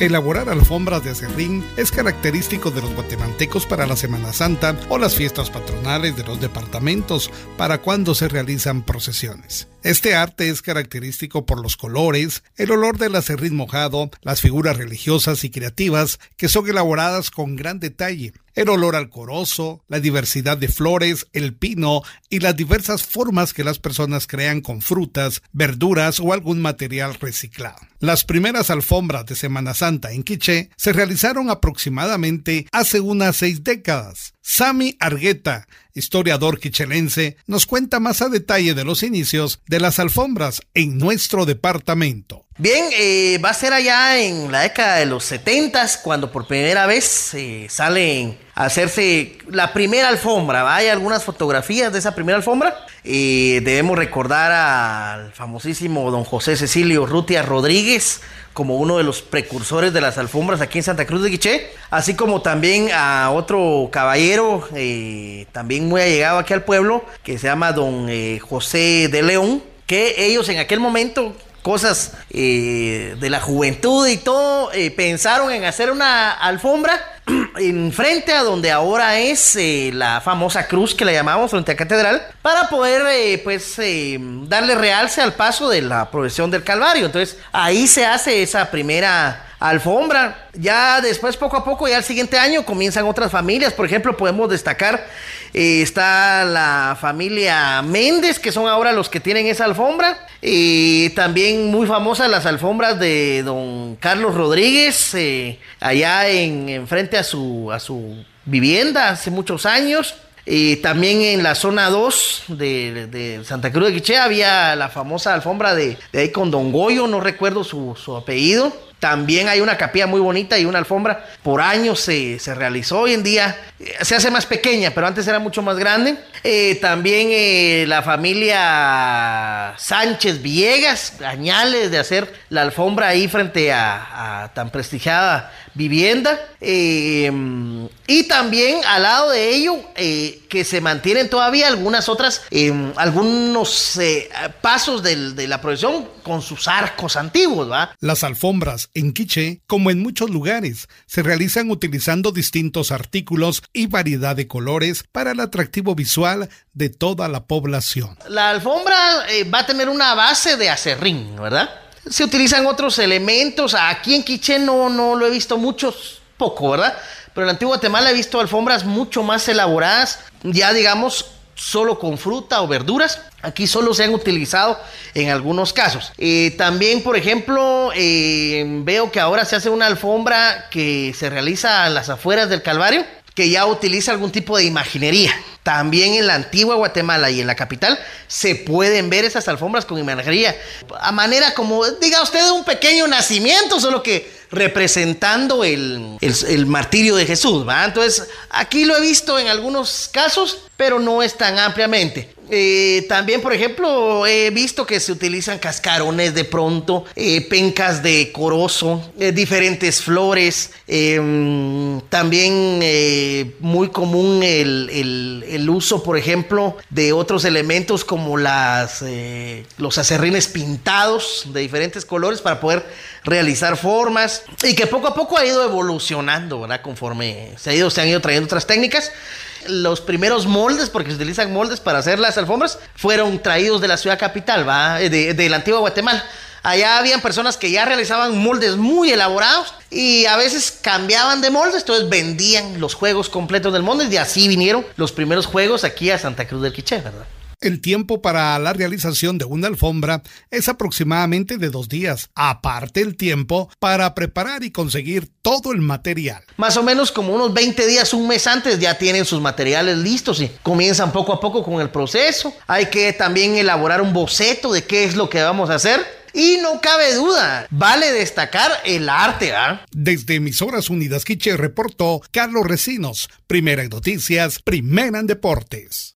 Elaborar alfombras de acerrín es característico de los guatemaltecos para la Semana Santa o las fiestas patronales de los departamentos para cuando se realizan procesiones. Este arte es característico por los colores, el olor del acerrín mojado, las figuras religiosas y creativas que son elaboradas con gran detalle, el olor al corozo, la diversidad de flores, el pino y las diversas formas que las personas crean con frutas, verduras o algún material reciclado. Las primeras alfombras de Semana Santa en Quiché se realizaron aproximadamente hace unas seis décadas. Sami Argueta, historiador quichelense, nos cuenta más a detalle de los inicios de las alfombras en nuestro departamento. Bien, eh, va a ser allá en la década de los 70 cuando por primera vez eh, salen hacerse la primera alfombra. Hay algunas fotografías de esa primera alfombra. Eh, debemos recordar al famosísimo don José Cecilio Rutia Rodríguez como uno de los precursores de las alfombras aquí en Santa Cruz de Quiché, así como también a otro caballero eh, también muy allegado aquí al pueblo que se llama don José de León, que ellos en aquel momento cosas eh, de la juventud y todo, eh, pensaron en hacer una alfombra en frente a donde ahora es eh, la famosa cruz que la llamamos frente a catedral para poder pues darle realce al paso de la procesión del Calvario. Entonces ahí se hace esa primera alfombra. Ya después, poco a poco, ya el siguiente año comienzan otras familias. Por ejemplo, podemos destacar, eh, está la familia Méndez, que son ahora los que tienen esa alfombra. Y también muy famosas las alfombras de don Carlos Rodríguez, eh, allá en, frente a su, a su vivienda hace muchos años. Y también en la zona 2 de, Santa Cruz de Quiché había la famosa alfombra de, de ahí con Don Goyo, no recuerdo su, su apellido. También hay una capilla muy bonita y una alfombra. Por años se, realizó. Hoy en día eh, se hace más pequeña, pero antes era mucho más grande. Eh, también eh, la familia Sánchez Villegas, añales de hacer la alfombra ahí frente a, tan prestigiada vivienda. y también al lado de ello, que se mantienen todavía algunas otras, algunos pasos de la procesión con sus arcos antiguos. ¿va? Las alfombras en Quiché, como en muchos lugares, se realizan utilizando distintos artículos y variedad de colores para el atractivo visual de toda la población. La alfombra eh, va a tener una base de acerrín, ¿verdad? Se utilizan otros elementos. Aquí en Quiché no, no lo he visto muchos, poco, ¿verdad? Pero en Antiguo Guatemala he visto alfombras mucho más elaboradas, ya digamos solo con fruta o verduras. Aquí solo se han utilizado en algunos casos. Eh, también, por ejemplo, eh, veo que ahora se hace una alfombra que se realiza a las afueras del Calvario, que ya utiliza algún tipo de imaginería. También en la antigua Guatemala y en la capital se pueden ver esas alfombras con imaginería. A manera como, diga usted, un pequeño nacimiento, solo que representando el, martirio de Jesús. Entonces, aquí lo he visto en algunos casos, pero no es tan ampliamente. Eh, también, por ejemplo, he visto que se utilizan cascarones de pronto, eh, pencas de corozo, eh, diferentes flores. Em, también muy común el, uso, por ejemplo, de otros elementos como las, los acerrines pintados de diferentes colores para poder realizar formas y que poco a poco ha ido evolucionando, ¿verdad? Conforme se, ha ido, se han ido trayendo otras técnicas los primeros moldes, porque se utilizan moldes para hacer las alfombras, fueron traídos de la ciudad capital, ¿va? De, la antigua Guatemala. Allá habían personas que ya realizaban moldes muy elaborados y a veces cambiaban de moldes, entonces vendían los juegos completos del molde y así vinieron los primeros juegos aquí a Santa Cruz del Quiché, ¿verdad? El tiempo para la realización de una alfombra es aproximadamente de dos días, aparte el tiempo para preparar y conseguir todo el material. Más o menos como unos 20 días, un mes antes ya tienen sus materiales listos y comienzan poco a poco con el proceso. Hay que también elaborar un boceto de qué es lo que vamos a hacer. Y no cabe duda, vale destacar el arte, ¿ah? Desde Emisoras Unidas Quiche reportó Carlos Recinos, Primera en Noticias, Primera en Deportes.